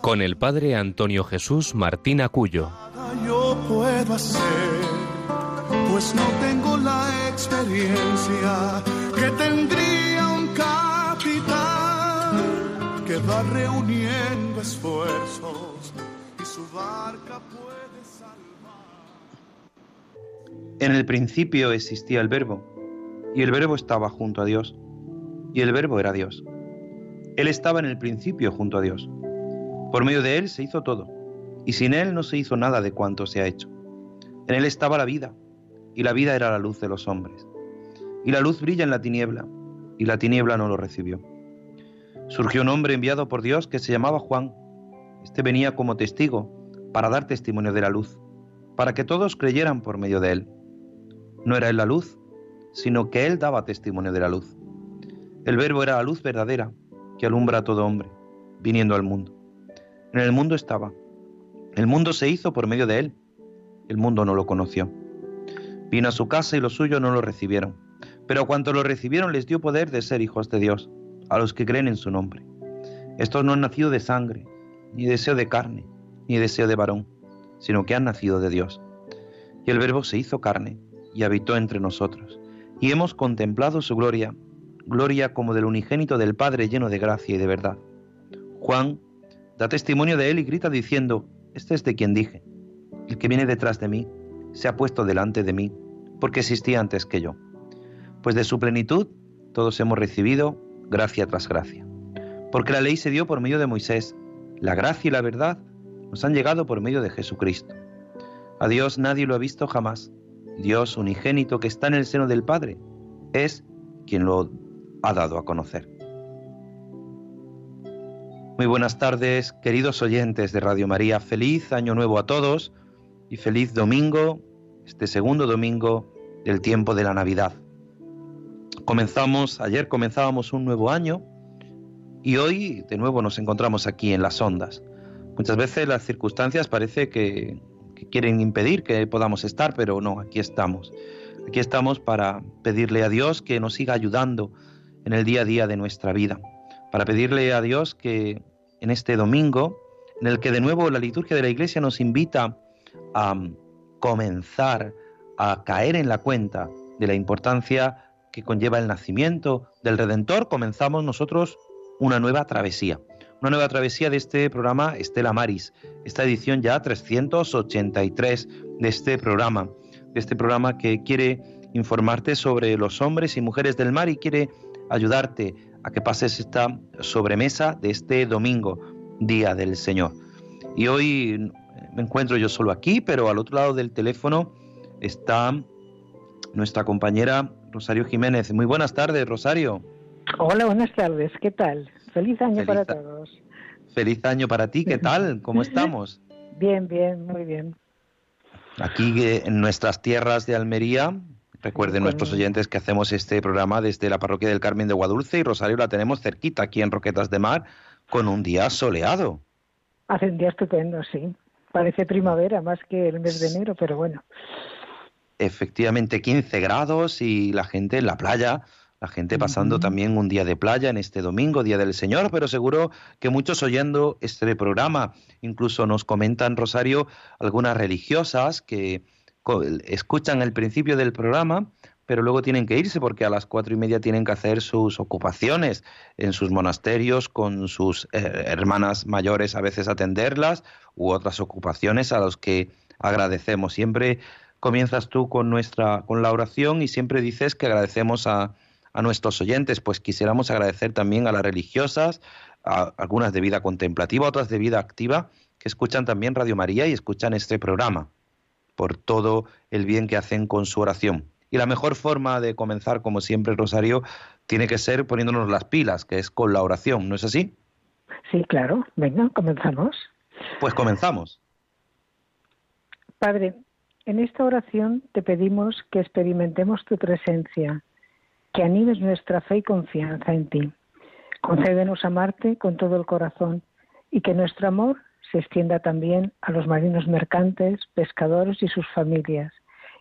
con el padre Antonio Jesús Martín Acuyo. Yo puedo hacer, pues no tengo la experiencia que tendría un capitán que va reuniendo esfuerzos y su barca puede salvar. En el principio existía el verbo, y el verbo estaba junto a Dios, y el verbo era Dios. Él estaba en el principio junto a Dios. Por medio de Él se hizo todo, y sin Él no se hizo nada de cuanto se ha hecho. En Él estaba la vida, y la vida era la luz de los hombres. Y la luz brilla en la tiniebla, y la tiniebla no lo recibió. Surgió un hombre enviado por Dios que se llamaba Juan. Este venía como testigo para dar testimonio de la luz, para que todos creyeran por medio de Él. No era Él la luz, sino que Él daba testimonio de la luz. El verbo era la luz verdadera que alumbra a todo hombre, viniendo al mundo. En el mundo estaba. El mundo se hizo por medio de él. El mundo no lo conoció. Vino a su casa y los suyos no lo recibieron. Pero a cuanto lo recibieron les dio poder de ser hijos de Dios, a los que creen en su nombre. Estos no han nacido de sangre, ni deseo de carne, ni deseo de varón, sino que han nacido de Dios. Y el Verbo se hizo carne y habitó entre nosotros. Y hemos contemplado su gloria, gloria como del unigénito del Padre lleno de gracia y de verdad. Juan da testimonio de él y grita diciendo, este es de quien dije, el que viene detrás de mí se ha puesto delante de mí, porque existía antes que yo. Pues de su plenitud todos hemos recibido gracia tras gracia. Porque la ley se dio por medio de Moisés, la gracia y la verdad nos han llegado por medio de Jesucristo. A Dios nadie lo ha visto jamás. Dios unigénito que está en el seno del Padre es quien lo ha dado a conocer. Muy buenas tardes, queridos oyentes de Radio María. Feliz año nuevo a todos y feliz domingo, este segundo domingo del tiempo de la Navidad. Comenzamos, ayer comenzábamos un nuevo año y hoy de nuevo nos encontramos aquí en las ondas. Muchas veces las circunstancias parece que, que quieren impedir que podamos estar, pero no, aquí estamos. Aquí estamos para pedirle a Dios que nos siga ayudando en el día a día de nuestra vida, para pedirle a Dios que en este domingo, en el que de nuevo la liturgia de la Iglesia nos invita a comenzar a caer en la cuenta de la importancia que conlleva el nacimiento del Redentor, comenzamos nosotros una nueva travesía. Una nueva travesía de este programa Estela Maris, esta edición ya 383 de este programa, de este programa que quiere informarte sobre los hombres y mujeres del mar y quiere ayudarte a que pases esta sobremesa de este domingo, Día del Señor. Y hoy me encuentro yo solo aquí, pero al otro lado del teléfono está nuestra compañera Rosario Jiménez. Muy buenas tardes, Rosario. Hola, buenas tardes. ¿Qué tal? Feliz año para todos. Feliz año para ti. ¿Qué tal? ¿Cómo estamos? Bien, bien, muy bien. Aquí eh, en nuestras tierras de Almería, Recuerden nuestros oyentes que hacemos este programa desde la parroquia del Carmen de Guadulce y Rosario la tenemos cerquita aquí en Roquetas de Mar con un día soleado. Hace un día estupendo, sí. Parece primavera más que el mes de enero, pero bueno. Efectivamente, 15 grados y la gente en la playa, la gente pasando también un día de playa en este domingo, Día del Señor, pero seguro que muchos oyendo este programa, incluso nos comentan, Rosario, algunas religiosas que escuchan el principio del programa, pero luego tienen que irse porque a las cuatro y media tienen que hacer sus ocupaciones en sus monasterios con sus eh, hermanas mayores, a veces atenderlas, u otras ocupaciones a los que agradecemos. Siempre comienzas tú con nuestra con la oración y siempre dices que agradecemos a, a nuestros oyentes, pues quisiéramos agradecer también a las religiosas, a algunas de vida contemplativa, otras de vida activa, que escuchan también Radio María y escuchan este programa por todo el bien que hacen con su oración. Y la mejor forma de comenzar, como siempre, Rosario, tiene que ser poniéndonos las pilas, que es con la oración, ¿no es así? Sí, claro. Venga, comenzamos. Pues comenzamos. Padre, en esta oración te pedimos que experimentemos tu presencia, que animes nuestra fe y confianza en ti. Concédenos amarte con todo el corazón y que nuestro amor se extienda también a los marinos mercantes, pescadores y sus familias,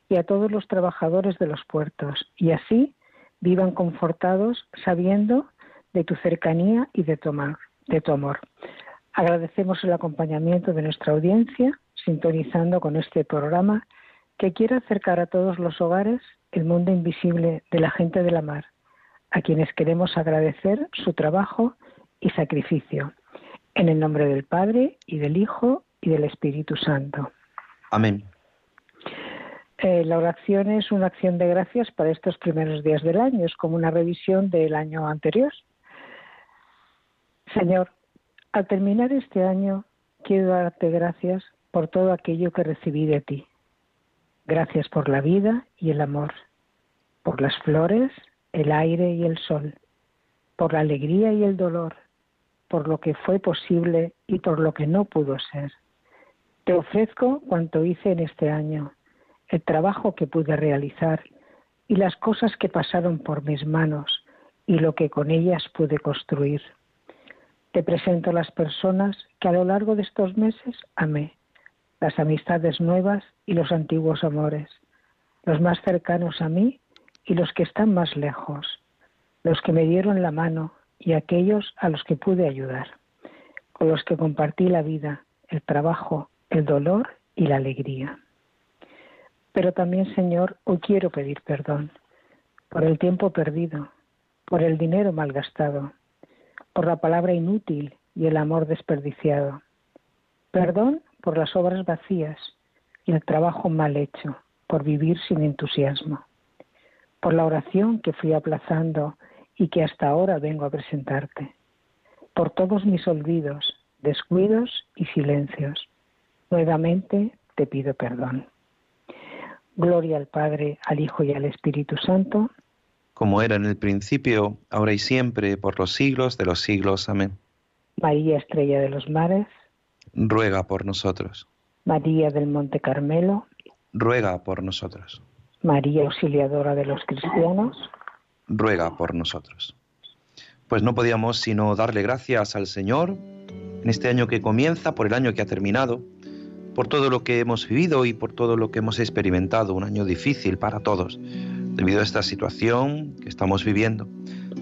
y a todos los trabajadores de los puertos, y así vivan confortados sabiendo de tu cercanía y de tu amor. De tu amor. Agradecemos el acompañamiento de nuestra audiencia, sintonizando con este programa que quiere acercar a todos los hogares el mundo invisible de la gente de la mar, a quienes queremos agradecer su trabajo y sacrificio. En el nombre del Padre y del Hijo y del Espíritu Santo. Amén. Eh, la oración es una acción de gracias para estos primeros días del año, es como una revisión del año anterior. Señor, al terminar este año, quiero darte gracias por todo aquello que recibí de ti. Gracias por la vida y el amor, por las flores, el aire y el sol, por la alegría y el dolor, por lo que fue posible y por lo que no pudo ser. Te ofrezco cuanto hice en este año, el trabajo que pude realizar y las cosas que pasaron por mis manos y lo que con ellas pude construir. Te presento las personas que a lo largo de estos meses amé las amistades nuevas y los antiguos amores, los más cercanos a mí y los que están más lejos, los que me dieron la mano y aquellos a los que pude ayudar, con los que compartí la vida, el trabajo, el dolor y la alegría. Pero también, Señor, hoy quiero pedir perdón por el tiempo perdido, por el dinero malgastado, por la palabra inútil y el amor desperdiciado. Perdón por las obras vacías y el trabajo mal hecho, por vivir sin entusiasmo, por la oración que fui aplazando y que hasta ahora vengo a presentarte, por todos mis olvidos, descuidos y silencios. Nuevamente te pido perdón. Gloria al Padre, al Hijo y al Espíritu Santo. Como era en el principio, ahora y siempre, por los siglos de los siglos. Amén. María Estrella de los Mares ruega por nosotros. María del Monte Carmelo, ruega por nosotros. María Auxiliadora de los Cristianos, ruega por nosotros. Pues no podíamos sino darle gracias al Señor en este año que comienza, por el año que ha terminado, por todo lo que hemos vivido y por todo lo que hemos experimentado, un año difícil para todos, debido a esta situación que estamos viviendo,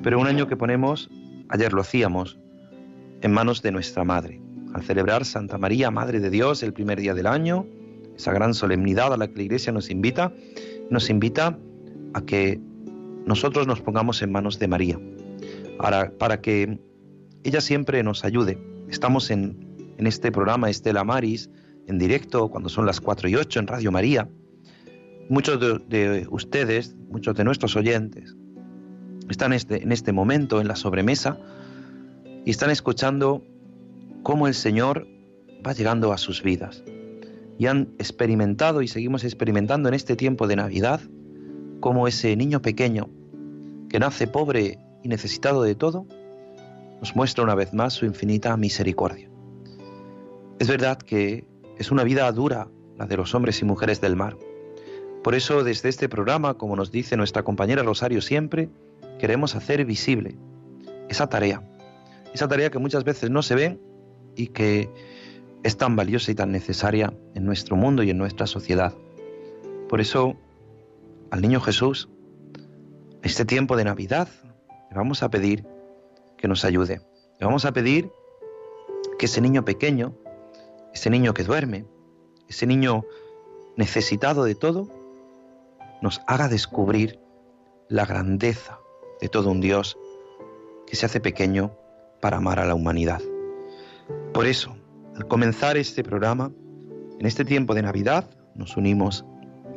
pero un año que ponemos, ayer lo hacíamos, en manos de nuestra Madre, al celebrar Santa María, Madre de Dios, el primer día del año, esa gran solemnidad a la que la Iglesia nos invita, nos invita a que nosotros nos pongamos en manos de María, para, que ella siempre nos ayude. Estamos en, este programa Estela Maris, en directo, cuando son las 4 y 8 en Radio María. Muchos de, ustedes, muchos de nuestros oyentes, están este, en este momento en la sobremesa y están escuchando cómo el Señor va llegando a sus vidas. Y han experimentado y seguimos experimentando en este tiempo de Navidad cómo ese niño pequeño que nace pobre y necesitado de todo, nos muestra una vez más su infinita misericordia. Es verdad que es una vida dura la de los hombres y mujeres del mar. Por eso desde este programa, como nos dice nuestra compañera Rosario siempre, queremos hacer visible esa tarea, esa tarea que muchas veces no se ve y que es tan valiosa y tan necesaria en nuestro mundo y en nuestra sociedad. Por eso, al niño Jesús, este tiempo de Navidad, le vamos a pedir que nos ayude. Le vamos a pedir que ese niño pequeño, ese niño que duerme, ese niño necesitado de todo, nos haga descubrir la grandeza de todo un Dios que se hace pequeño para amar a la humanidad. Por eso, al comenzar este programa, en este tiempo de Navidad, nos unimos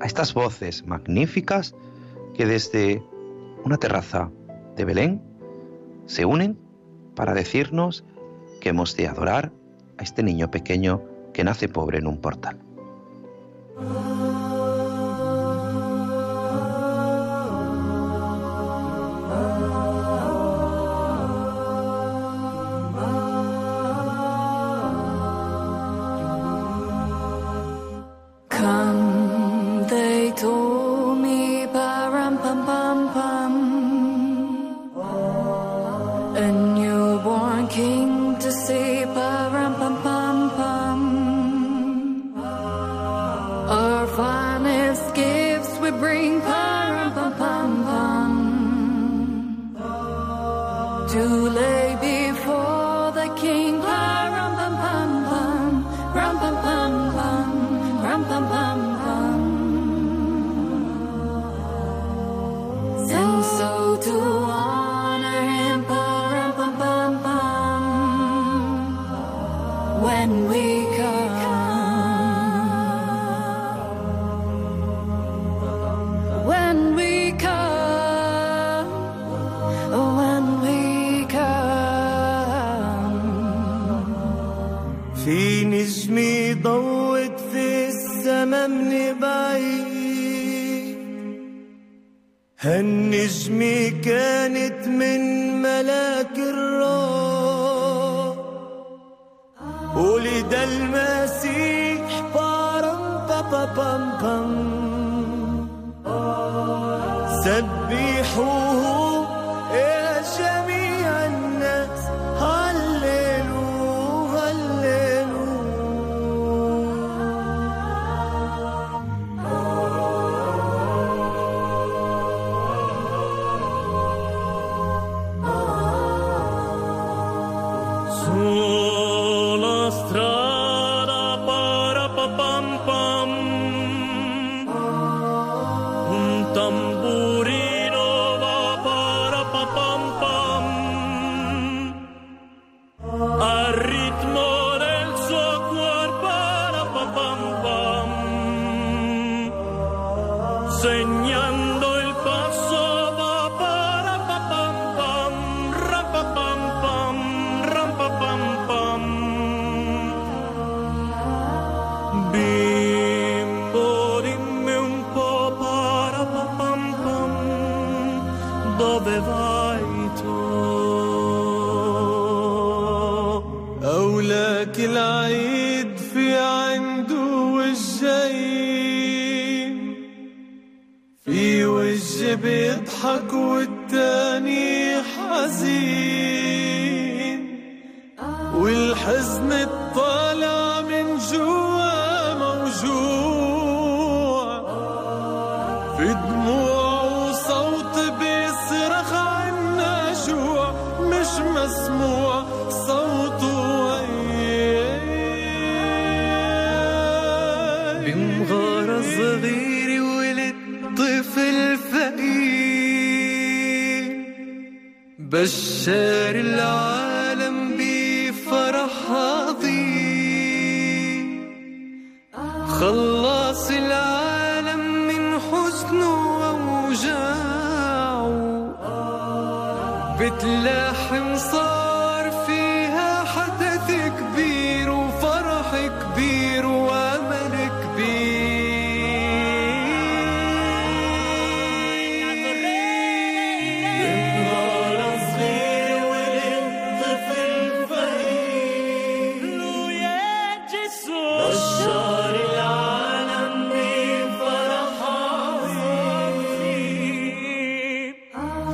a estas voces magníficas que desde una terraza de Belén se unen para decirnos que hemos de adorar a este niño pequeño que nace pobre en un portal. too late. me.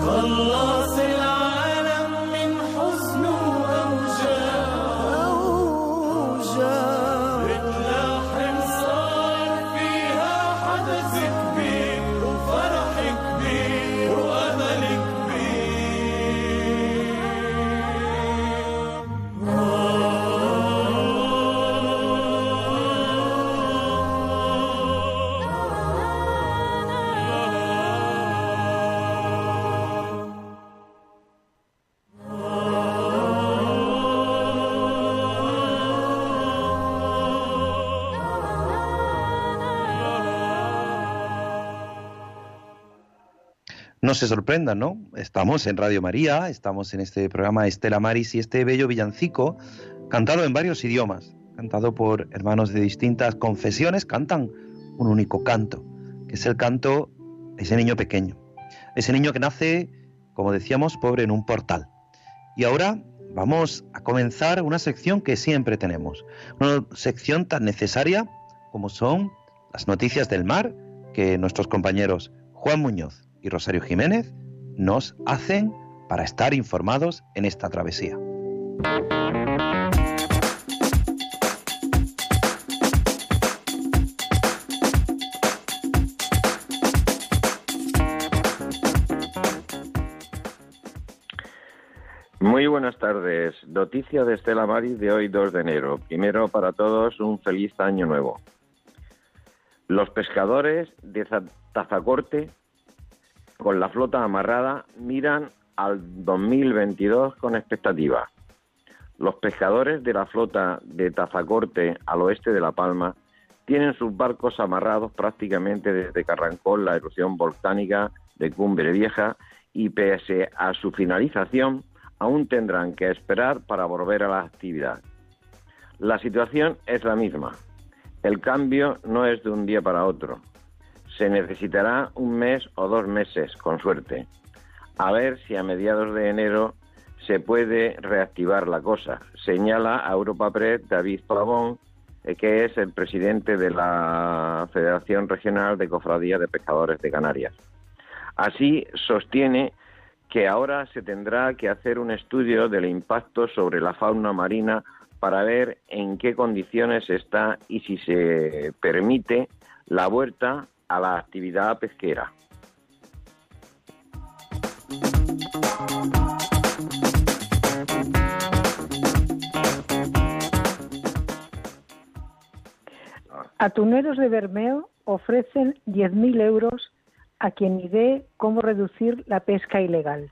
No se sorprendan, ¿no? Estamos en Radio María, estamos en este programa Estela Maris y este bello villancico, cantado en varios idiomas, cantado por hermanos de distintas confesiones, cantan un único canto, que es el canto de ese niño pequeño, ese niño que nace, como decíamos, pobre en un portal. Y ahora vamos a comenzar una sección que siempre tenemos, una sección tan necesaria como son las noticias del mar que nuestros compañeros Juan Muñoz y Rosario Jiménez nos hacen para estar informados en esta travesía. Muy buenas tardes. Noticia de Estela Maris de hoy 2 de enero. Primero para todos un feliz año nuevo. Los pescadores de Tazacorte con la flota amarrada miran al 2022 con expectativa. Los pescadores de la flota de Tazacorte al oeste de La Palma tienen sus barcos amarrados prácticamente desde que arrancó la erupción volcánica de Cumbre Vieja y pese a su finalización aún tendrán que esperar para volver a la actividad. La situación es la misma. El cambio no es de un día para otro. Se necesitará un mes o dos meses, con suerte. A ver si a mediados de enero se puede reactivar la cosa, señala a Europa Press David Pavón, eh, que es el presidente de la Federación Regional de Cofradías de Pescadores de Canarias. Así sostiene que ahora se tendrá que hacer un estudio del impacto sobre la fauna marina para ver en qué condiciones está y si se permite la vuelta a la actividad pesquera. Atuneros de Bermeo ofrecen 10.000 euros a quien idee cómo reducir la pesca ilegal.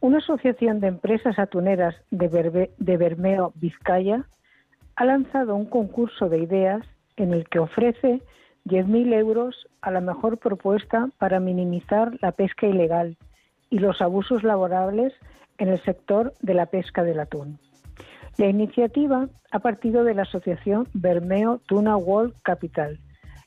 Una asociación de empresas atuneras de, de Bermeo, Vizcaya, ha lanzado un concurso de ideas en el que ofrece 10.000 euros a la mejor propuesta para minimizar la pesca ilegal y los abusos laborables en el sector de la pesca del atún. La iniciativa ha partido de la asociación Bermeo Tuna World Capital,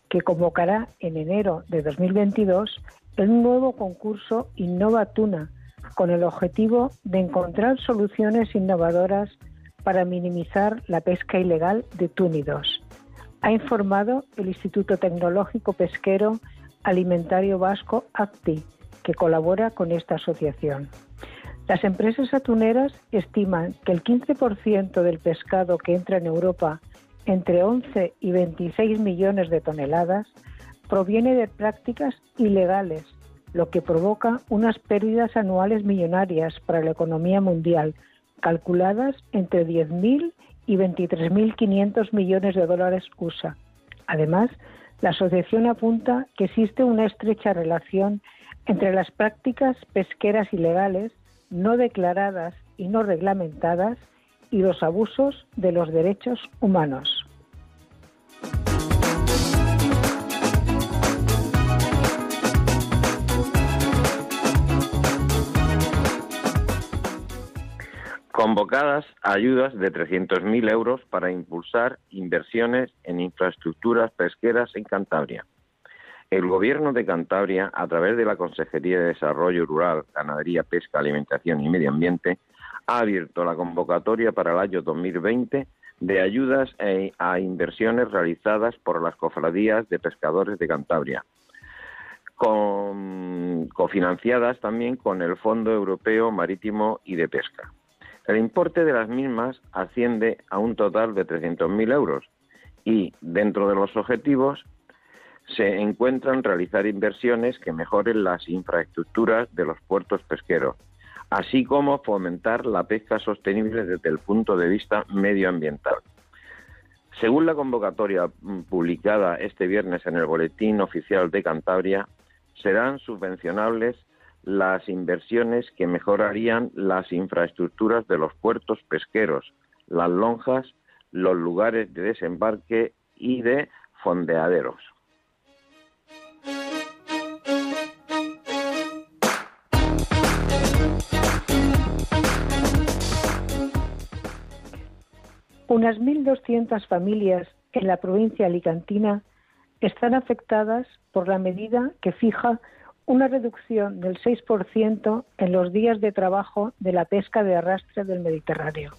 que convocará en enero de 2022 el nuevo concurso Innova Tuna, con el objetivo de encontrar soluciones innovadoras para minimizar la pesca ilegal de túnidos. Ha informado el Instituto Tecnológico Pesquero Alimentario Vasco ACTI, que colabora con esta asociación. Las empresas atuneras estiman que el 15% del pescado que entra en Europa entre 11 y 26 millones de toneladas, proviene de prácticas ilegales, lo que provoca unas pérdidas anuales millonarias para la economía mundial, calculadas entre 10.000 y 23.500 millones de dólares USA. Además, la asociación apunta que existe una estrecha relación entre las prácticas pesqueras ilegales, no declaradas y no reglamentadas, y los abusos de los derechos humanos. Convocadas ayudas de 300.000 euros para impulsar inversiones en infraestructuras pesqueras en Cantabria. El Gobierno de Cantabria, a través de la Consejería de Desarrollo Rural, Ganadería, Pesca, Alimentación y Medio Ambiente, ha abierto la convocatoria para el año 2020 de ayudas e, a inversiones realizadas por las cofradías de pescadores de Cantabria, cofinanciadas también con el Fondo Europeo Marítimo y de Pesca. El importe de las mismas asciende a un total de 300.000 euros y, dentro de los objetivos, se encuentran realizar inversiones que mejoren las infraestructuras de los puertos pesqueros, así como fomentar la pesca sostenible desde el punto de vista medioambiental. Según la convocatoria mm, publicada este viernes en el Boletín Oficial de Cantabria, serán subvencionables las inversiones que mejorarían las infraestructuras de los puertos pesqueros, las lonjas, los lugares de desembarque y de fondeaderos. Unas 1.200 familias en la provincia alicantina están afectadas por la medida que fija una reducción del 6% en los días de trabajo de la pesca de arrastre del Mediterráneo.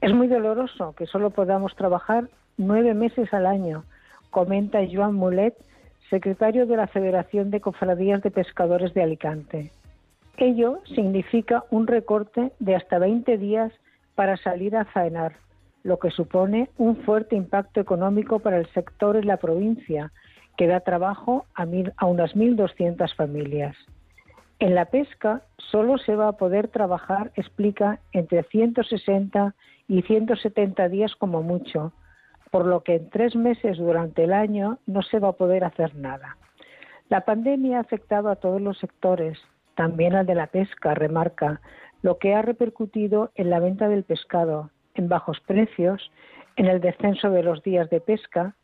Es muy doloroso que solo podamos trabajar nueve meses al año, comenta Joan Mulet, secretario de la Federación de Cofradías de Pescadores de Alicante. Ello significa un recorte de hasta 20 días para salir a faenar, lo que supone un fuerte impacto económico para el sector en la provincia, que da trabajo a, a unas 1.200 familias. En la pesca solo se va a poder trabajar, explica, entre 160 y 170 días como mucho, por lo que en tres meses durante el año no se va a poder hacer nada. La pandemia ha afectado a todos los sectores, también al de la pesca, remarca, lo que ha repercutido en la venta del pescado, en bajos precios, en el descenso de los días de pesca,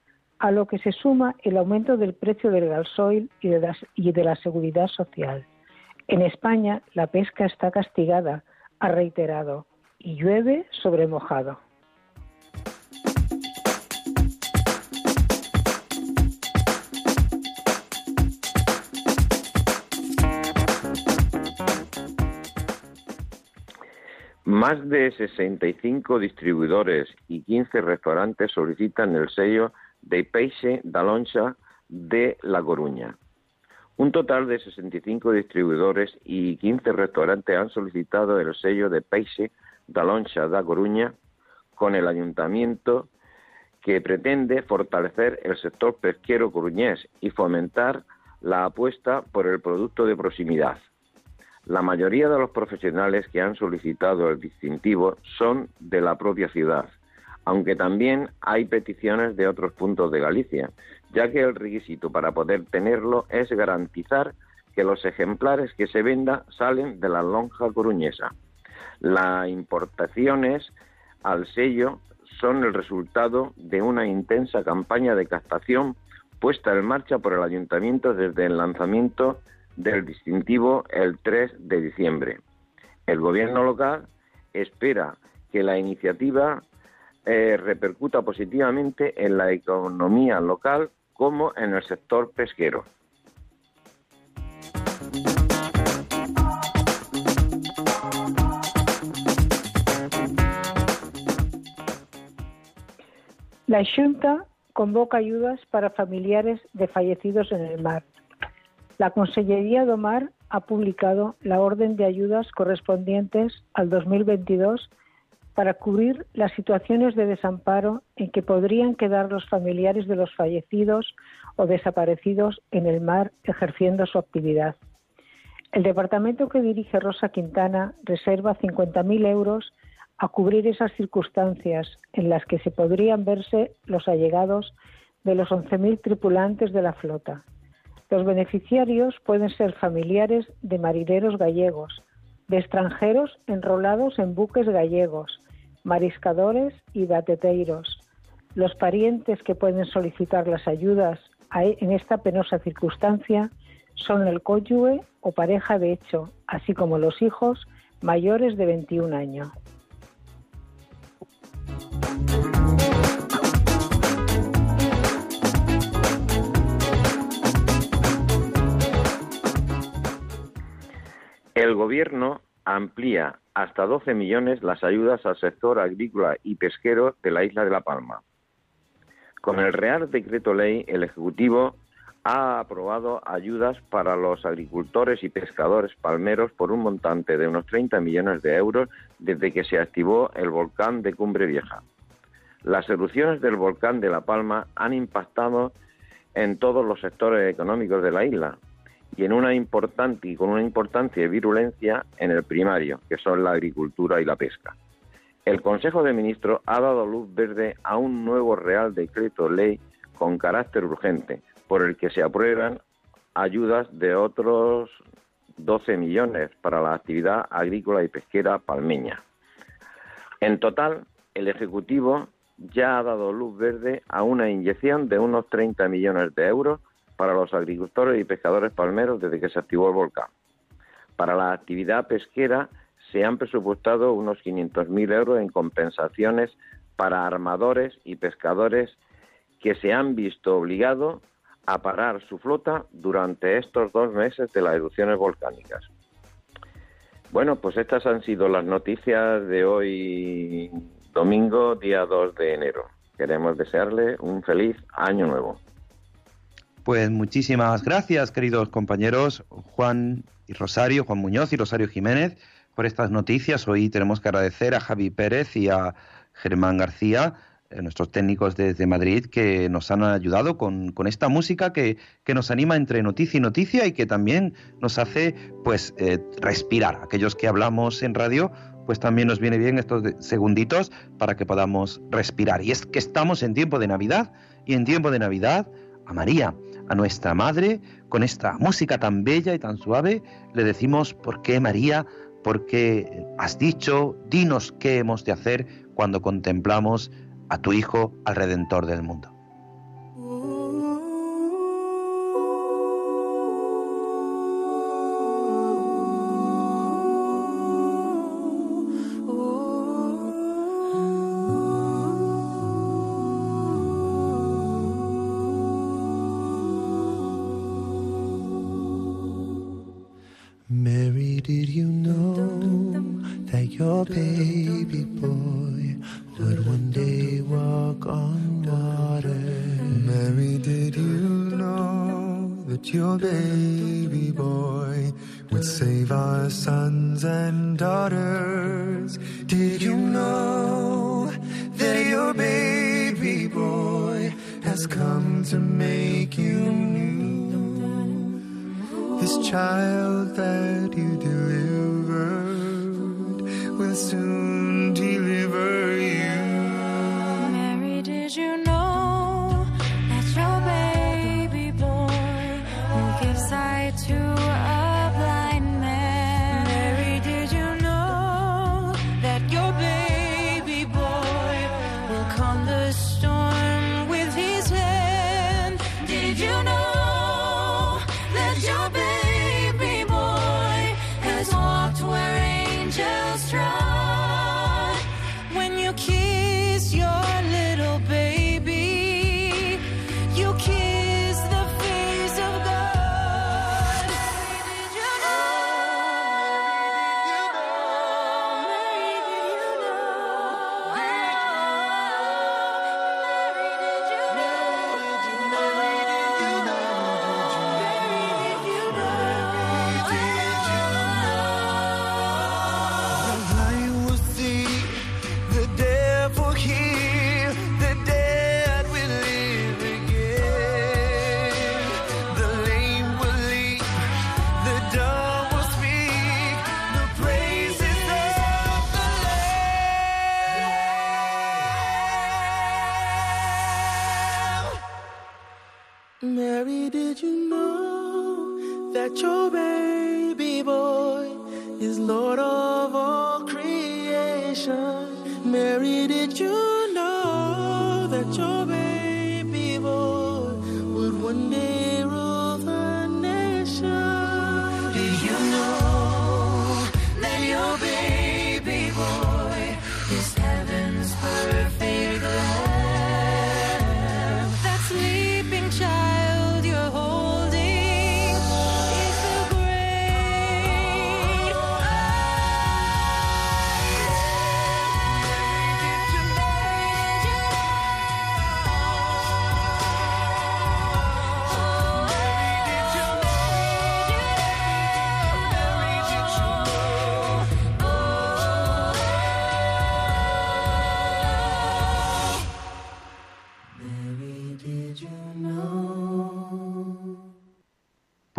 a lo que se suma el aumento del precio del gasoil y de, la, y de la seguridad social. En España la pesca está castigada, ha reiterado, y llueve sobre mojado. Más de 65 distribuidores y 15 restaurantes solicitan el sello de Peixe da Loncha de La Coruña. Un total de 65 distribuidores y 15 restaurantes han solicitado el sello de Peixe da Loncha da Coruña con el ayuntamiento que pretende fortalecer el sector pesquero coruñés y fomentar la apuesta por el producto de proximidad. La mayoría de los profesionales que han solicitado el distintivo son de la propia ciudad, aunque también hay peticiones de otros puntos de Galicia, ya que el requisito para poder tenerlo es garantizar que los ejemplares que se venda salen de la lonja coruñesa. Las importaciones al sello son el resultado de una intensa campaña de captación puesta en marcha por el ayuntamiento desde el lanzamiento del distintivo el 3 de diciembre. El gobierno local espera que la iniciativa eh, repercuta positivamente en la economía local como en el sector pesquero. La Junta convoca ayudas para familiares de fallecidos en el mar. La Consellería de Mar ha publicado la orden de ayudas correspondientes al 2022 para cubrir las situaciones de desamparo en que podrían quedar los familiares de los fallecidos o desaparecidos en el mar ejerciendo su actividad. El departamento que dirige Rosa Quintana reserva 50.000 euros a cubrir esas circunstancias en las que se podrían verse los allegados de los 11.000 tripulantes de la flota. Los beneficiarios pueden ser familiares de marineros gallegos, de extranjeros enrolados en buques gallegos, mariscadores y bateteiros. Los parientes que pueden solicitar las ayudas e, en esta penosa circunstancia son el cónyuge o pareja de hecho, así como los hijos mayores de 21 años. El Gobierno amplía hasta 12 millones las ayudas al sector agrícola y pesquero de la isla de La Palma. Con el Real Decreto Ley, el Ejecutivo ha aprobado ayudas para los agricultores y pescadores palmeros por un montante de unos 30 millones de euros desde que se activó el volcán de Cumbre Vieja. Las erupciones del volcán de La Palma han impactado en todos los sectores económicos de la isla, y en una importante y con una importancia y virulencia en el primario, que son la agricultura y la pesca. El Consejo de Ministros ha dado luz verde a un nuevo Real Decreto Ley con carácter urgente, por el que se aprueban ayudas de otros 12 millones para la actividad agrícola y pesquera palmeña. En total, el Ejecutivo ya ha dado luz verde a una inyección de unos 30 millones de euros para los agricultores y pescadores palmeros desde que se activó el volcán. Para la actividad pesquera se han presupuestado unos 500.000 euros en compensaciones para armadores y pescadores que se han visto obligados a parar su flota durante estos dos meses de las erupciones volcánicas. Bueno, pues estas han sido las noticias de hoy, domingo, día 2 de enero. Queremos desearle un feliz año nuevo. Pues muchísimas gracias, queridos compañeros Juan y Rosario, Juan Muñoz y Rosario Jiménez, por estas noticias. Hoy tenemos que agradecer a Javi Pérez y a Germán García, eh, nuestros técnicos desde Madrid, que nos han ayudado con, esta música que, nos anima entre noticia y noticia y que también nos hace pues eh, respirar. Aquellos que hablamos en radio, pues también nos viene bien estos segunditos para que podamos respirar. Y es que estamos en tiempo de Navidad y en tiempo de Navidad a María, a nuestra Madre, con esta música tan bella y tan suave, le decimos, ¿por qué María? ¿Por qué has dicho? Dinos qué hemos de hacer cuando contemplamos a tu Hijo, al Redentor del mundo. Did you know that your baby boy would one day walk on water? Mary, did you know that your baby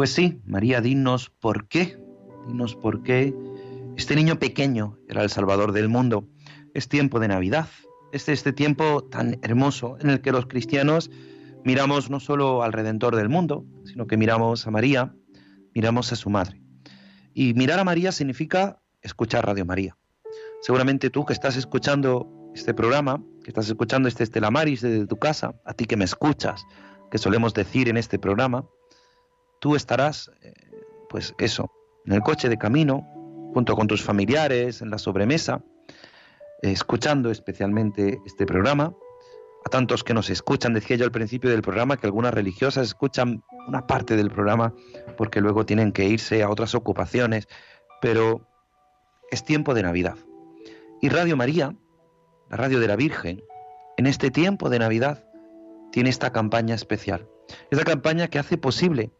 Pues sí, María, dinos por qué, dinos por qué este niño pequeño era el Salvador del mundo. Es tiempo de Navidad, es este tiempo tan hermoso en el que los cristianos miramos no solo al Redentor del mundo, sino que miramos a María, miramos a su madre. Y mirar a María significa escuchar Radio María. Seguramente tú que estás escuchando este programa, que estás escuchando este Estela Maris desde tu casa, a ti que me escuchas, que solemos decir en este programa, tú estarás, eh, pues eso, en el coche de camino, junto con tus familiares, en la sobremesa, escuchando especialmente este programa. A tantos que nos escuchan, decía yo al principio del programa que algunas religiosas escuchan una parte del programa porque luego tienen que irse a otras ocupaciones, pero es tiempo de Navidad. Y Radio María, la radio de la Virgen, en este tiempo de Navidad, tiene esta campaña especial Es la campaña que hace posible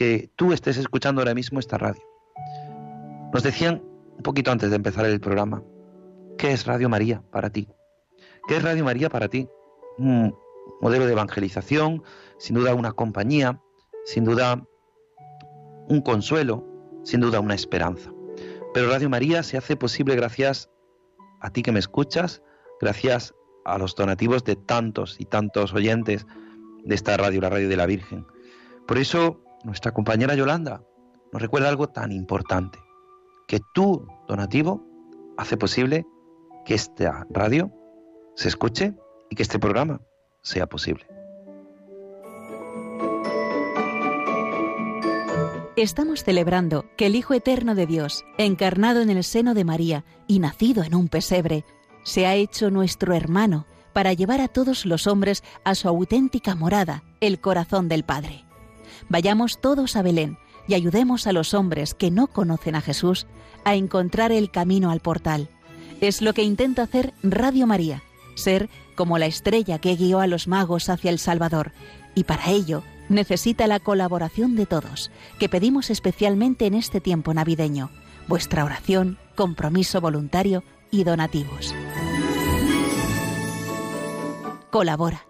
que tú estés escuchando ahora mismo esta radio. Nos decían un poquito antes de empezar el programa, ¿qué es Radio María para ti? ¿Qué es Radio María para ti? Un modelo de evangelización, sin duda una compañía, sin duda un consuelo, sin duda una esperanza. Pero Radio María se hace posible gracias a ti que me escuchas, gracias a los donativos de tantos y tantos oyentes de esta radio, la radio de la Virgen. Por eso nuestra compañera Yolanda nos recuerda algo tan importante, que tu donativo hace posible que esta radio se escuche y que este programa sea posible. Estamos celebrando que el Hijo Eterno de Dios, encarnado en el seno de María y nacido en un pesebre, se ha hecho nuestro hermano para llevar a todos los hombres a su auténtica morada, el corazón del Padre. Vayamos todos a Belén y ayudemos a los hombres que no conocen a Jesús a encontrar el camino al portal. Es lo que intenta hacer Radio María, ser como la estrella que guió a los magos hacia el Salvador, y para ello necesita la colaboración de todos, que pedimos especialmente en este tiempo navideño, vuestra oración, compromiso voluntario y donativos. Colabora.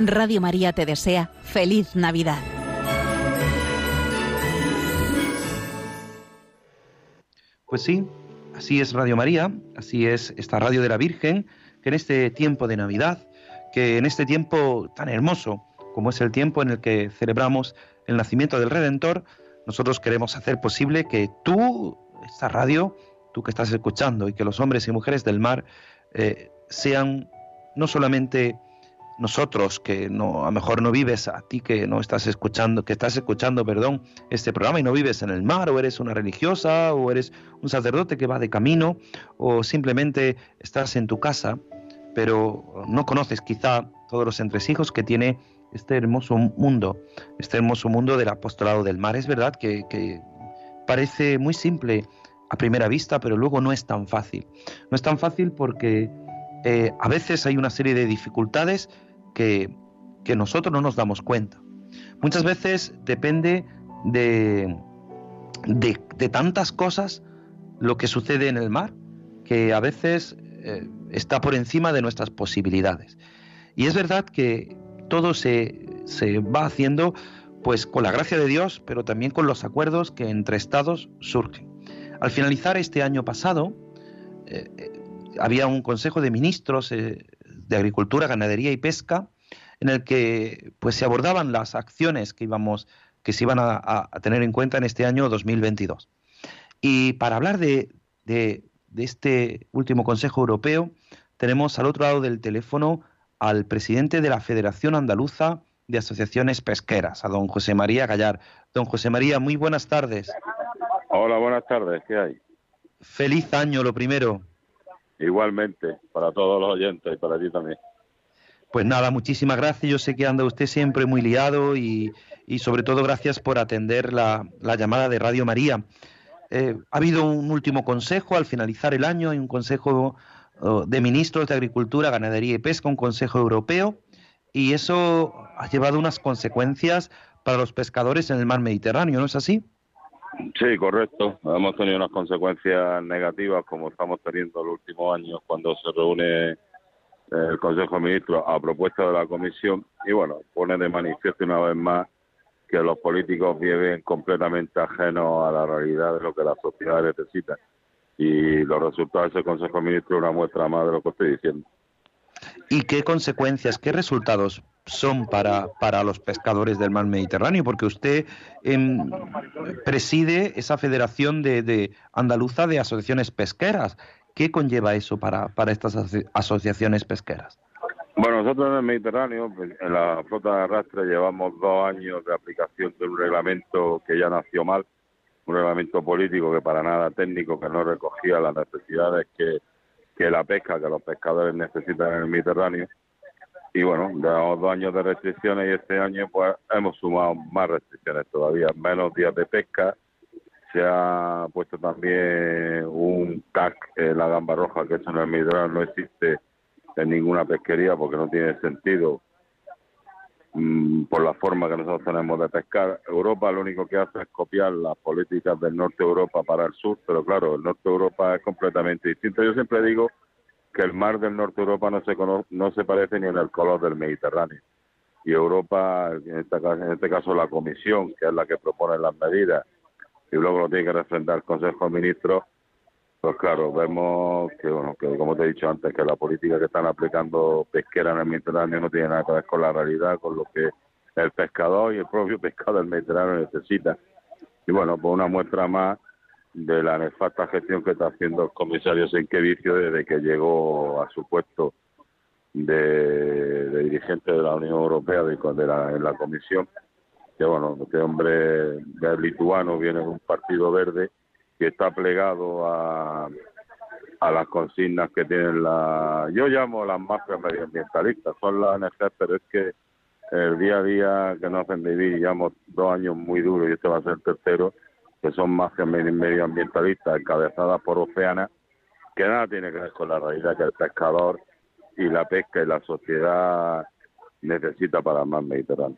Radio María te desea feliz Navidad. Pues sí, así es Radio María, así es esta radio de la Virgen, que en este tiempo de Navidad, que en este tiempo tan hermoso como es el tiempo en el que celebramos el nacimiento del Redentor, nosotros queremos hacer posible que tú, esta radio, tú que estás escuchando, y que los hombres y mujeres del mar eh, sean no solamente nosotros que no a lo mejor no vives a ti que no estás escuchando que estás escuchando perdón este programa y no vives en el mar o eres una religiosa o eres un sacerdote que va de camino o simplemente estás en tu casa pero no conoces quizá todos los entresijos que tiene este hermoso mundo este hermoso mundo del apostolado del mar. Es verdad que, parece muy simple a primera vista pero luego no es tan fácil. No es tan fácil porque eh, a veces hay una serie de dificultades que, nosotros no nos damos cuenta. Muchas veces depende de, de, tantas cosas lo que sucede en el mar, que a veces eh, está por encima de nuestras posibilidades. Y es verdad que todo se, se, va haciendo pues con la gracia de Dios, pero también con los acuerdos que entre estados surgen. Al finalizar este año pasado, eh, había un Consejo de Ministros eh, de Agricultura, Ganadería y Pesca en el que pues se abordaban las acciones que íbamos que se iban a, tener en cuenta en este año 2022. Y para hablar de, de, este último Consejo Europeo, tenemos al otro lado del teléfono al presidente de la Federación Andaluza de Asociaciones Pesqueras, a don José María Gallar. Don José María, muy buenas tardes. Hola, buenas tardes, ¿qué hay? Feliz año, lo primero. Igualmente, para todos los oyentes y para ti también. Pues nada, muchísimas gracias. Yo sé que anda usted siempre muy liado y, sobre todo gracias por atender la, llamada de Radio María. Eh, ha habido un último consejo al finalizar el año, hay un consejo oh, de ministros de Agricultura, Ganadería y Pesca, un consejo europeo, y eso ha llevado unas consecuencias para los pescadores en el mar Mediterráneo, ¿no es así? Sí, correcto. Hemos tenido unas consecuencias negativas como estamos teniendo los últimos años cuando se reúne eh, el Consejo de Ministros a propuesta de la Comisión y bueno, pone de manifiesto una vez más que los políticos viven completamente ajenos a la realidad de lo que la sociedad necesita. Y los resultados de ese Consejo de Ministros una muestra más de lo que estoy diciendo. ¿Y qué consecuencias, qué resultados son para, para los pescadores del mar Mediterráneo? Porque usted em, preside esa Federación de, Andaluza de Asociaciones Pesqueras. ¿Qué conlleva eso para, para estas asociaciones pesqueras? Bueno, nosotros en el Mediterráneo, pues, en la flota de arrastre, llevamos dos años de aplicación de un reglamento que ya nació mal, un reglamento político que para nada técnico, que no recogía las necesidades que, que la pesca, que los pescadores necesitan en el Mediterráneo. Y bueno, llevamos dos años de restricciones y este año pues hemos sumado más restricciones todavía, menos días de pesca, se ha puesto también un TAC en la gamba roja, que eso en el Mediterráneo no existe en ninguna pesquería porque no tiene sentido mm, por la forma que nosotros tenemos de pescar. Europa lo único que hace es copiar las políticas del norte de Europa para el sur, pero claro, el norte de Europa es completamente distinto. Yo siempre digo que el mar del norte de Europa no se, no se parece ni en el color del Mediterráneo. Y Europa, en caso, en este caso la Comisión, que es la que propone las medidas, y luego lo tiene que refrendar el Consejo de Ministros, pues claro, vemos que, bueno, que como te he dicho antes, que la política que están aplicando pesquera en el Mediterráneo no tiene nada que ver con la realidad, con lo que el pescador y el propio pescado del Mediterráneo necesita. Y bueno, pues una muestra más de la nefasta gestión que está haciendo el comisario Senkevicio desde que llegó a su puesto de, dirigente de la Unión Europea de, la, en la comisión. Que bueno, este hombre es lituano, viene de un partido verde que está plegado a, a las consignas que tienen la... Yo llamo las mafias medioambientalistas, son las ANG, pero es que el día a día que nos hacen vivir, llevamos dos años muy duros y este va a ser el tercero, que son mafias medioambientalistas encabezadas por Oceana, que nada tiene que ver con la realidad que el pescador y la pesca y la sociedad necesita para el mar Mediterráneo.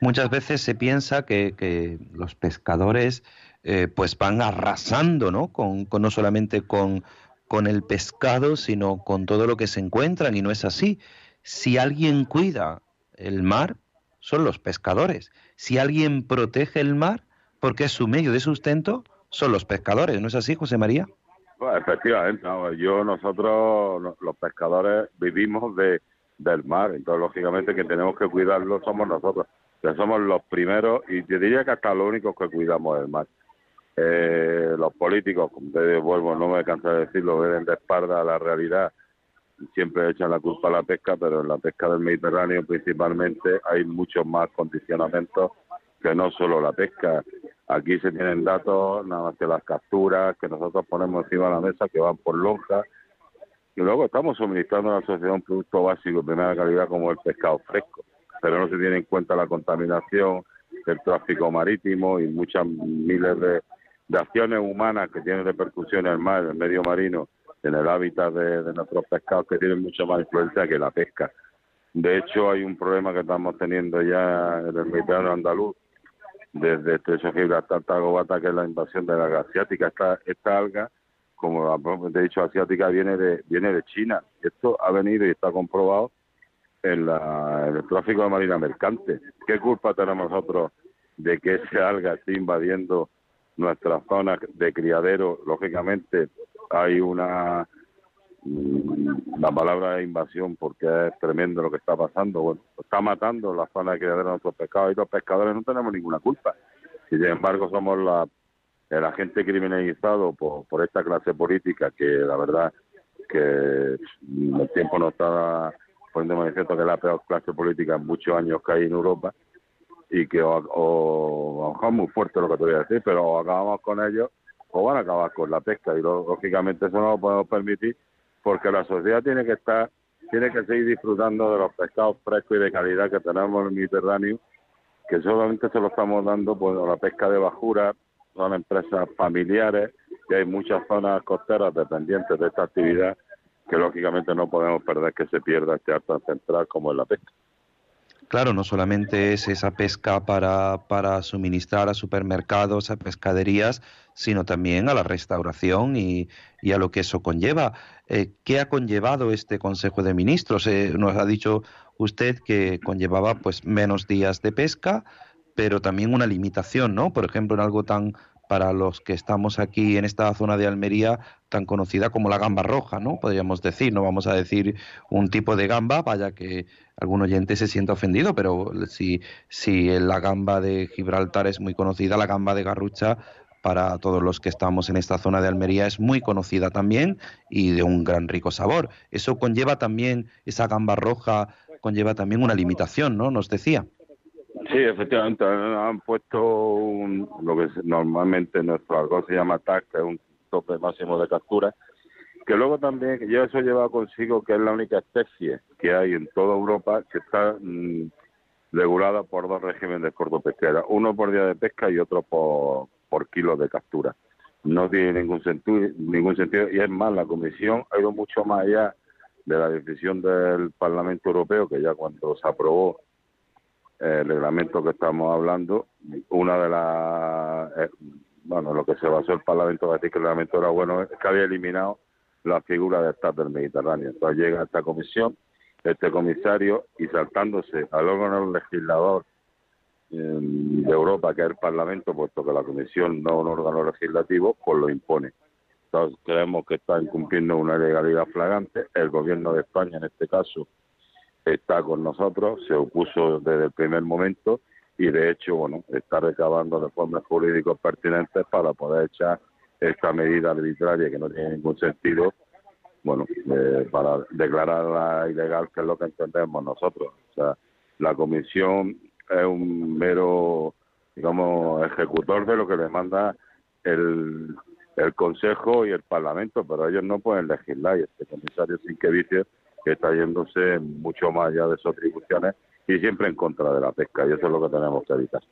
Muchas veces se piensa que, que los pescadores eh, pues van arrasando, ¿no? Con, no solamente con, con el pescado, sino con todo lo que se encuentran, y no es así. Si alguien cuida el mar, son los pescadores. Si alguien protege el mar, porque su medio de sustento, son los pescadores. ¿No es así, José María? Pues efectivamente, yo, nosotros, los pescadores, vivimos de, del mar, entonces lógicamente que tenemos que cuidarlo somos nosotros, que somos los primeros y yo diría que hasta los únicos que cuidamos del mar. Eh, los políticos, como te vuelvo, no me canso de decirlo, ven de espalda a la realidad, siempre echan la culpa a la pesca, pero en la pesca del Mediterráneo principalmente hay muchos más condicionamientos que no solo la pesca. Aquí se tienen datos, nada más que las capturas que nosotros ponemos encima de la mesa que van por lonja. Y luego estamos suministrando a la sociedad un producto básico de primera calidad como el pescado fresco, pero no se tiene en cuenta la contaminación, el tráfico marítimo y muchas miles de de acciones humanas que tienen repercusiones en el mar, en el medio marino, en el hábitat de, nuestros pescados que tienen mucha más influencia que la pesca. De hecho, hay un problema que estamos teniendo ya en el Mediterráneo andaluz, desde Estrecho Gibraltar hasta Gobata, que es la invasión de la asiática. Esta, esta alga, como te he dicho, asiática, viene de, viene de China. Esto ha venido y está comprobado en, la, el tráfico de marina mercante. ¿Qué culpa tenemos nosotros de que esa alga esté invadiendo nuestra zona de criadero, lógicamente hay una la palabra de invasión porque es tremendo lo que está pasando. Bueno, está matando la zona de criadero de nuestros pescados y los pescadores no tenemos ninguna culpa. Sin embargo somos la, el agente criminalizado por, por esta clase política que la verdad que el tiempo nos está poniendo manifiesto que es la peor clase política en muchos años que hay en Europa y que o, o, muy fuerte lo que te voy a decir, pero o acabamos con ellos o van a acabar con la pesca y lógicamente eso no lo podemos permitir porque la sociedad tiene que estar, tiene que seguir disfrutando de los pescados frescos y de calidad que tenemos en el Mediterráneo, que solamente se lo estamos dando por la pesca de bajura, son empresas familiares y hay muchas zonas costeras dependientes de esta actividad que lógicamente no podemos perder que se pierda este arte central como es la pesca. Claro, no solamente es esa pesca para, para suministrar a supermercados, a pescaderías, sino también a la restauración y, y a lo que eso conlleva. Eh, ¿Qué ha conllevado este Consejo de Ministros? Eh, nos ha dicho usted que conllevaba pues menos días de pesca, pero también una limitación, ¿no? Por ejemplo, en algo tan para los que estamos aquí en esta zona de Almería tan conocida como la gamba roja, ¿no? Podríamos decir, no vamos a decir un tipo de gamba, vaya que algún oyente se sienta ofendido, pero si, si la gamba de Gibraltar es muy conocida, la gamba de Garrucha para todos los que estamos en esta zona de Almería es muy conocida también y de un gran rico sabor. Eso conlleva también, esa gamba roja conlleva también una limitación, ¿no? Nos decía. Sí, efectivamente, han puesto lo que normalmente en nuestro algo se llama TAC, que es un tope máximo de captura, que luego también, ya eso lleva consigo que es la única especie que hay en toda Europa que está mm, regulada por dos regímenes cordopesqueras, uno por día de pesca y otro por, por kilo de captura. No tiene ningún sentido, ningún sentido, y es más, la Comisión ha ido mucho más allá de la decisión del Parlamento Europeo, que ya cuando se aprobó el reglamento que estamos hablando, una de las, eh, bueno, lo que se basó el Parlamento a decir que el reglamento era bueno, es que había eliminado la figura de Estado del Mediterráneo. Entonces llega esta comisión, este comisario, y saltándose al órgano legislador em, de Europa, que es el Parlamento, puesto que la comisión no es un órgano legislativo, pues lo impone. Entonces creemos que está incumpliendo una legalidad flagrante. El gobierno de España, en este caso, está con nosotros, se opuso desde el primer momento y de hecho, bueno, está recabando reformas jurídicos pertinentes para poder echar esta medida arbitraria que no tiene ningún sentido, bueno, eh, para declararla ilegal, que es lo que entendemos nosotros. O sea, la comisión es un mero, digamos, ejecutor de lo que le manda el, el Consejo y el Parlamento, pero ellos no pueden legislar y este comisario sin que vicie que está yéndose mucho más allá de sus atribuciones y siempre en contra de la pesca, y eso es lo que tenemos que evitar.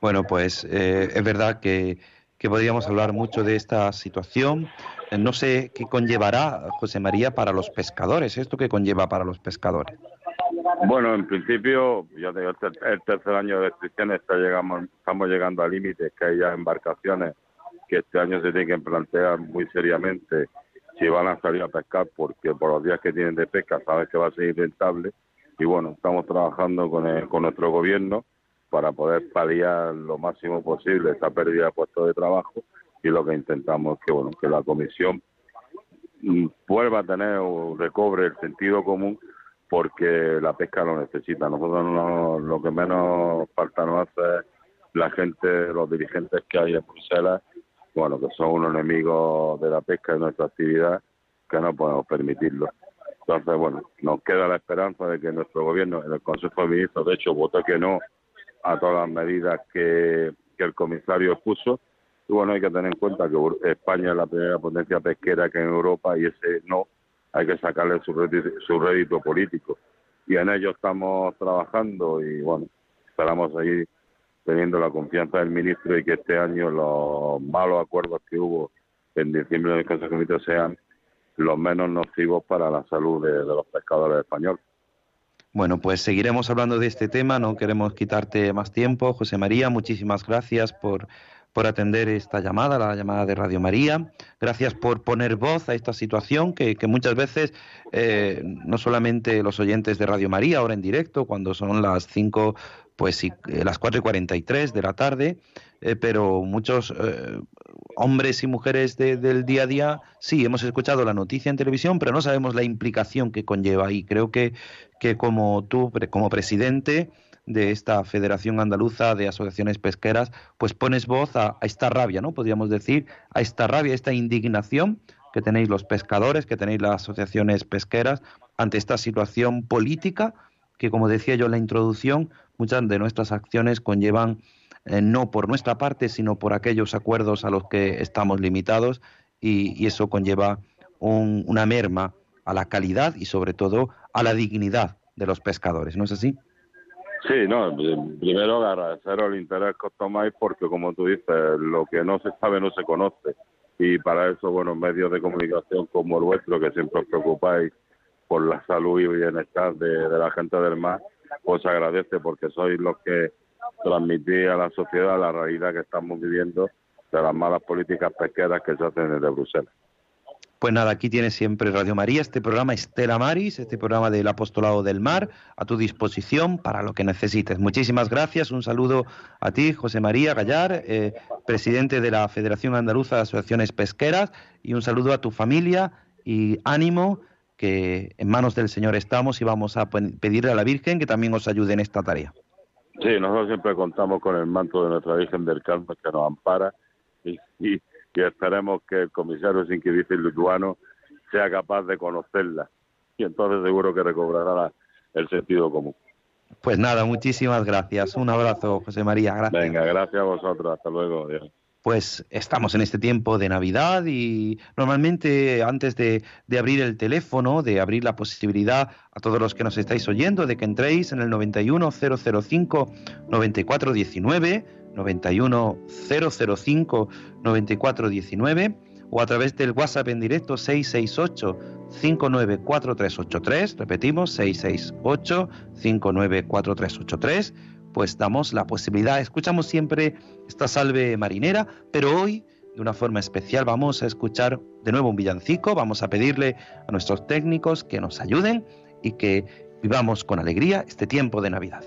Bueno, pues eh, es verdad que, que, podríamos hablar mucho de esta situación. Eh, no sé qué conllevará, José María, para los pescadores, esto que conlleva para los pescadores. Bueno, en principio, ya digo, el tercer año de restricciones está llegamos, estamos llegando a límites que hay ya embarcaciones que este año se tienen que plantear muy seriamente si van a salir a pescar porque por los días que tienen de pesca sabes que va a ser rentable y bueno, estamos trabajando con, con nuestro gobierno para poder paliar lo máximo posible esta pérdida de puestos de trabajo y lo que intentamos que bueno que la comisión mm, vuelva a tener o recobre el sentido común porque la pesca lo necesita. Nosotros no, lo que menos falta nos hace la gente, los dirigentes que hay en Bruselas bueno, que son unos enemigos de la pesca y nuestra actividad, que no podemos permitirlo. Entonces, bueno, nos queda la esperanza de que nuestro gobierno, en el Consejo de Ministros, de hecho, vote que no a todas las medidas que, el comisario expuso. Y bueno, hay que tener en cuenta que España es la primera potencia pesquera que en Europa y ese no hay que sacarle su rédito, su rédito político. Y en ello estamos trabajando y bueno, esperamos seguir teniendo la confianza del ministro y que este año los malos acuerdos que hubo en diciembre del Consejo Comité sean los menos nocivos para la salud de, los pescadores españoles. Bueno, pues seguiremos hablando de este tema, no queremos quitarte más tiempo. José María, muchísimas gracias por, por atender esta llamada, la llamada de Radio María. Gracias por poner voz a esta situación que, que muchas veces eh, no solamente los oyentes de Radio María, ahora en directo, cuando son las cinco pues sí, eh, las 4 y 43 de la tarde, eh, pero muchos eh, hombres y mujeres del día a día, sí, hemos escuchado la noticia en televisión, pero no sabemos la implicación que conlleva. Y creo que, que como tú, como presidente de esta Federación Andaluza de Asociaciones Pesqueras, pues pones voz a, a esta rabia, ¿no? Podríamos decir, a esta rabia, a esta indignación que tenéis los pescadores, que tenéis las asociaciones pesqueras ante esta situación política que, como decía yo en la introducción, muchas de nuestras acciones conllevan eh, no por nuestra parte, sino por aquellos acuerdos a los que estamos limitados y, eso conlleva una merma a la calidad y sobre todo a la dignidad de los pescadores, ¿no es así? Sí, no, primero agradecer el interés que os tomáis porque como tú dices, lo que no se sabe no se conoce y para eso, bueno, medios de comunicación como el vuestro que siempre os preocupáis por la salud y bienestar de la gente del mar, pues agradece porque sois los que transmitís a la sociedad la realidad que estamos viviendo de las malas políticas pesqueras que se hacen desde Bruselas. Pues nada, aquí tienes siempre Radio María, este programa Estela Maris, este programa del Apostolado del Mar, a tu disposición para lo que necesites. Muchísimas gracias, un saludo a ti, José María Gallar, eh, presidente de la Federación Andaluza de Asociaciones Pesqueras, y un saludo a tu familia y ánimo que en manos del Señor estamos y vamos a pedirle a la Virgen que también os ayude en esta tarea. Sí, nosotros siempre contamos con el manto de nuestra Virgen del Carmen que nos ampara y, y, esperemos que el comisario sin que dice lituano sea capaz de conocerla y entonces seguro que recobrará el sentido común. Pues nada, muchísimas gracias. Un abrazo, José María. Gracias. Venga, gracias a vosotros. Hasta luego. Pues estamos en este tiempo de Navidad y normalmente antes de, abrir el teléfono, de abrir la posibilidad a todos los que nos estáis oyendo de que entréis en el 91005 9419, 91005 9419 o a través del WhatsApp en directo 668 594383, repetimos 668 594383, pues damos la posibilidad, escuchamos siempre esta salve marinera, pero hoy de una forma especial vamos a escuchar de nuevo un villancico, vamos a pedirle a nuestros técnicos que nos ayuden y que vivamos con alegría este tiempo de Navidad.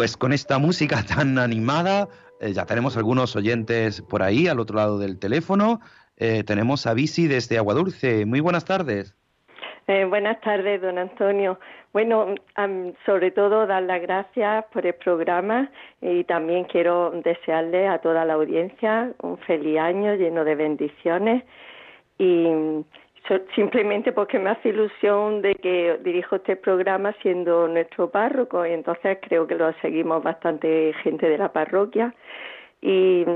Pues con esta música tan animada, eh, ya tenemos algunos oyentes por ahí, al otro lado del teléfono. Eh, tenemos a Visi desde Aguadulce. Muy buenas tardes. Eh, buenas tardes, don Antonio. Bueno, sobre todo dar las gracias por el programa y también quiero desearle a toda la audiencia un feliz año lleno de bendiciones y simplemente porque me hace ilusión de que dirijo este programa siendo nuestro párroco y entonces creo que lo seguimos bastante gente de la parroquia y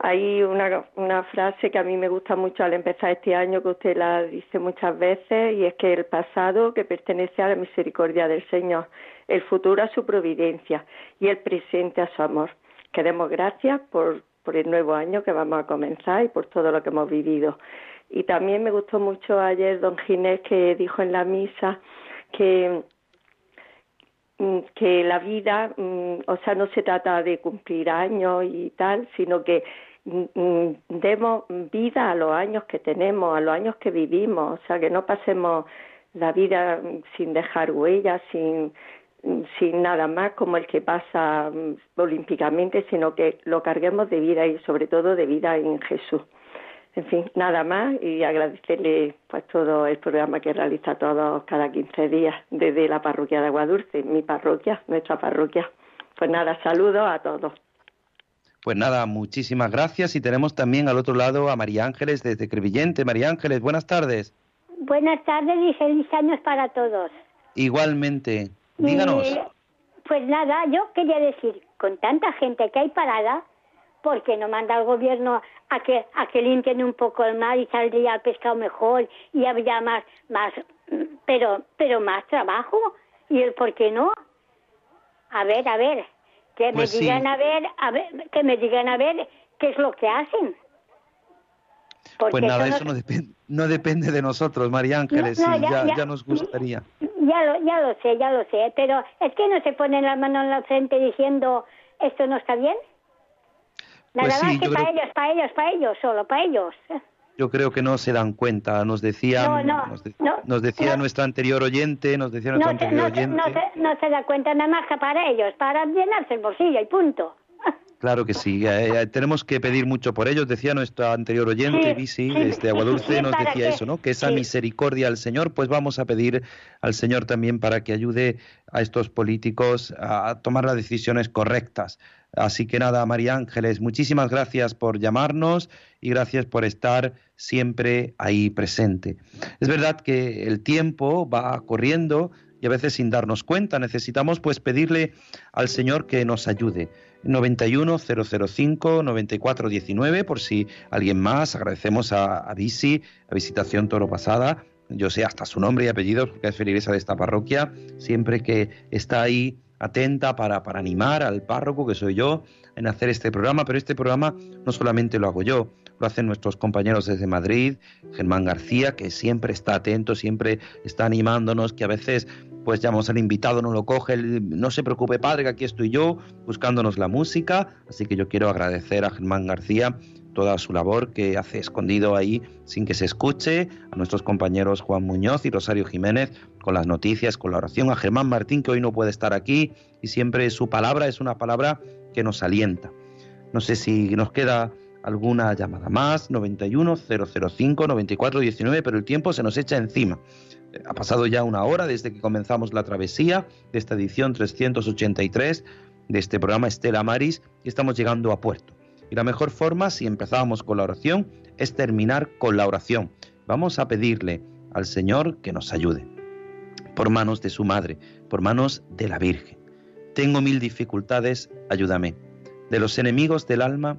hay una, una frase que a mí me gusta mucho al empezar este año que usted la dice muchas veces y es que el pasado que pertenece a la misericordia del Señor, el futuro a su providencia y el presente a su amor. Queremos gracias por, por el nuevo año que vamos a comenzar y por todo lo que hemos vivido. Y también me gustó mucho ayer don Ginés que dijo en la misa que mm, que la vida, mm, o sea, no se trata de cumplir años y tal, sino que mm, demos vida a los años que tenemos, a los años que vivimos, o sea, que no pasemos la vida sin dejar huellas, sin, sin nada más como el que pasa olímpicamente, sino que lo carguemos de vida y sobre todo de vida en Jesús. En fin, nada más y agradecerle pues todo el programa que realiza todos cada 15 días desde la parroquia de Aguadulce, mi parroquia, nuestra parroquia. Pues nada, saludos a todos. Pues nada, muchísimas gracias y tenemos también al otro lado a María Ángeles desde Crevillente. María Ángeles, buenas tardes. Buenas tardes y feliz años para todos. Igualmente, díganos. pues nada, yo quería decir, con tanta gente que hay parada, ¿por qué no manda al gobierno a que a que limpien un poco el mar y saldría el pescado mejor y habría más más pero pero más trabajo y el por qué no a ver a ver que me Pues digan sí. a ver a ver que me digan a ver qué es lo que hacen Porque Pues nada, eso no, depende, no depende de nosotros, María Ángeles, No, no, sí, ya- ya, ya. ya nos gustaría. Ya lo, ya lo sé, ya lo sé, pero es que no se ponen la mano en la frente diciendo esto no está bien. Nada Pues sí, más que para creo- ellos, para ellos, para ellos, solo para ellos. Yo creo que no se dan cuenta, nos decía, No, no, nos, de- no, nos decía nuestra anterior oyente, nos decía nuestra anterior oyente. no, se, no se da cuenta nada más que para ellos, para llenarse el bolsillo y punto. Claro que sí, eh, tenemos que pedir mucho por ellos. Decía nuestra anterior oyente, Sí, Bisi, sí, desde Aguadulce, sí, nos decía que- eso, ¿no? Que esa misericordia al Señor, pues vamos a pedir al Señor también para que ayude a estos políticos a tomar las decisiones correctas. Así que nada, María Ángeles, muchísimas gracias por llamarnos y gracias por estar siempre ahí presente. Es verdad que el tiempo va corriendo y a veces sin darnos cuenta necesitamos pues pedirle al Señor que nos ayude. 91 005 94 19 por si alguien más. Agradecemos a, a Visi a Visitación Toro Pasada. Yo sé hasta su nombre y apellidos porque es feligresa de esta parroquia. Siempre que está ahí atenta para, para animar al párroco que soy yo en hacer este programa. Pero este programa no solamente lo hago yo lo hacen nuestros compañeros desde Madrid, Germán García, que siempre está atento, siempre está animándonos, que a veces pues llamamos al invitado, no lo coge, no se preocupe padre, que aquí estoy yo, buscándonos la música, así que yo quiero agradecer a Germán García toda su labor que hace escondido ahí sin que se escuche, a nuestros compañeros Juan Muñoz y Rosario Jiménez con las noticias, con la oración, a Germán Martín que hoy no puede estar aquí y siempre su palabra es una palabra que nos alienta. No sé si nos queda alguna llamada más, 91 005 94 19, pero el tiempo se nos echa encima. Ha pasado ya una hora desde que comenzamos la travesía de esta edición 383 de este programa Estela Maris y estamos llegando a puerto. Y la mejor forma, si empezábamos con la oración, es terminar con la oración. Vamos a pedirle al Señor que nos ayude. Por manos de su Madre, por manos de la Virgen. Tengo mil dificultades, ayúdame. De los enemigos del alma,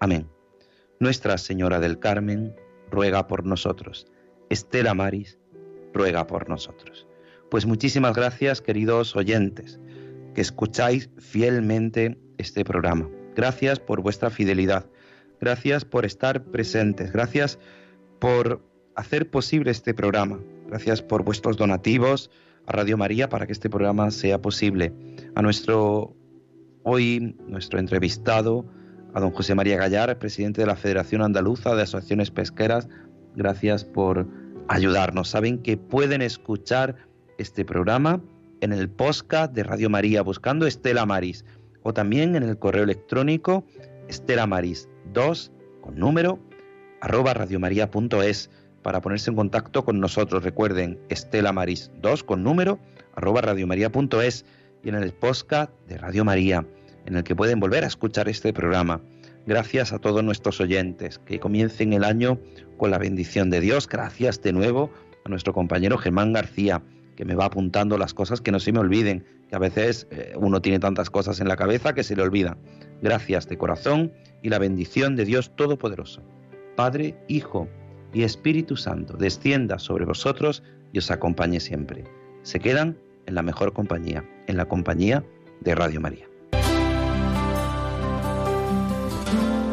Amén. Nuestra Señora del Carmen, ruega por nosotros. Estela Maris, ruega por nosotros. Pues muchísimas gracias, queridos oyentes, que escucháis fielmente este programa. Gracias por vuestra fidelidad. Gracias por estar presentes. Gracias por hacer posible este programa. Gracias por vuestros donativos a Radio María para que este programa sea posible. A nuestro hoy nuestro entrevistado, a don José María Gallar, presidente de la Federación Andaluza de Asociaciones Pesqueras, gracias por ayudarnos. Saben que pueden escuchar este programa en el podcast de Radio María buscando Estela Maris o también en el correo electrónico estelamaris2 con número arroba radiomaria.es para ponerse en contacto con nosotros. Recuerden, estelamaris2 con número arroba radiomaria.es y en el podcast de Radio María, en el que pueden volver a escuchar este programa. Gracias a todos nuestros oyentes, que comiencen el año con la bendición de Dios. Gracias de nuevo a nuestro compañero Germán García, que me va apuntando las cosas que no se me olviden, que a veces eh, uno tiene tantas cosas en la cabeza que se le olvidan. Gracias de corazón y la bendición de Dios Todopoderoso, Padre, Hijo y Espíritu Santo, descienda sobre vosotros y os acompañe siempre. Se quedan en la mejor compañía, en la compañía de Radio María.